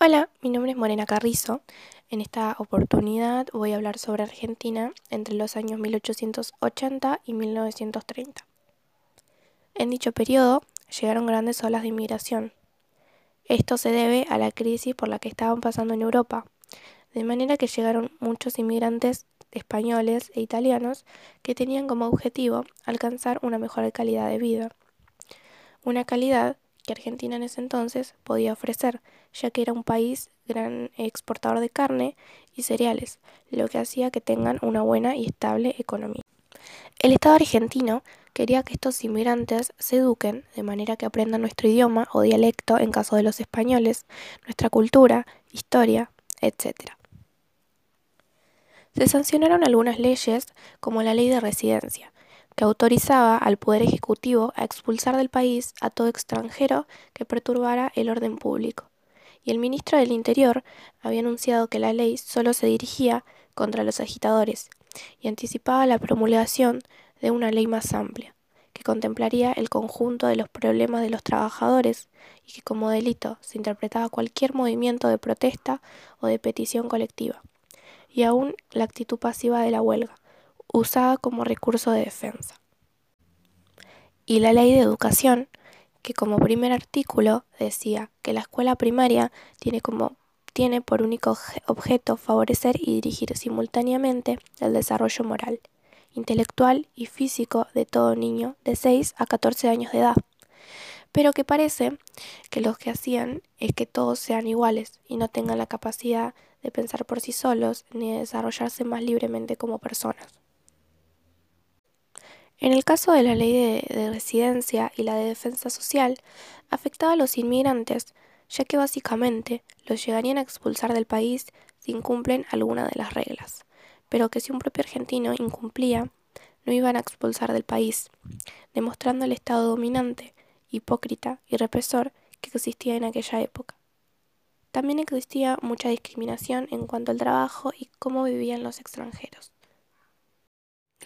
Hola, mi nombre es Morena Carrizo. En esta oportunidad voy a hablar sobre Argentina entre los años 1880 y 1930. En dicho periodo llegaron grandes olas de inmigración. Esto se debe a la crisis por la que estaban pasando en Europa, de manera que llegaron muchos inmigrantes españoles e italianos que tenían como objetivo alcanzar una mejor calidad de vida. Una calidad que Argentina en ese entonces podía ofrecer, ya que era un país gran exportador de carne y cereales, lo que hacía que tengan una buena y estable economía. El Estado argentino quería que estos inmigrantes se eduquen de manera que aprendan nuestro idioma o dialecto en caso de los españoles, nuestra cultura, historia, etc. Se sancionaron algunas leyes como la ley de residencia, que autorizaba al Poder Ejecutivo a expulsar del país a todo extranjero que perturbara el orden público. Y el ministro del Interior había anunciado que la ley solo se dirigía contra los agitadores y anticipaba la promulgación de una ley más amplia, que contemplaría el conjunto de los problemas de los trabajadores y que como delito se interpretaba cualquier movimiento de protesta o de petición colectiva, y aún la actitud pasiva de la huelga, usada como recurso de defensa. Y la ley de educación, que como primer artículo decía que la escuela primaria tiene como tiene por único objeto favorecer y dirigir simultáneamente el desarrollo moral, intelectual y físico de todo niño de 6 a 14 años de edad, pero que parece que lo que hacían es que todos sean iguales y no tengan la capacidad de pensar por sí solos ni de desarrollarse más libremente como personas. En el caso de la ley de, residencia y la de defensa social, afectaba a los inmigrantes, ya que básicamente los llegarían a expulsar del país si incumplen alguna de las reglas, pero que si un propio argentino incumplía, no iban a expulsar del país, demostrando el estado dominante, hipócrita y represor que existía en aquella época. También existía mucha discriminación en cuanto al trabajo y cómo vivían los extranjeros.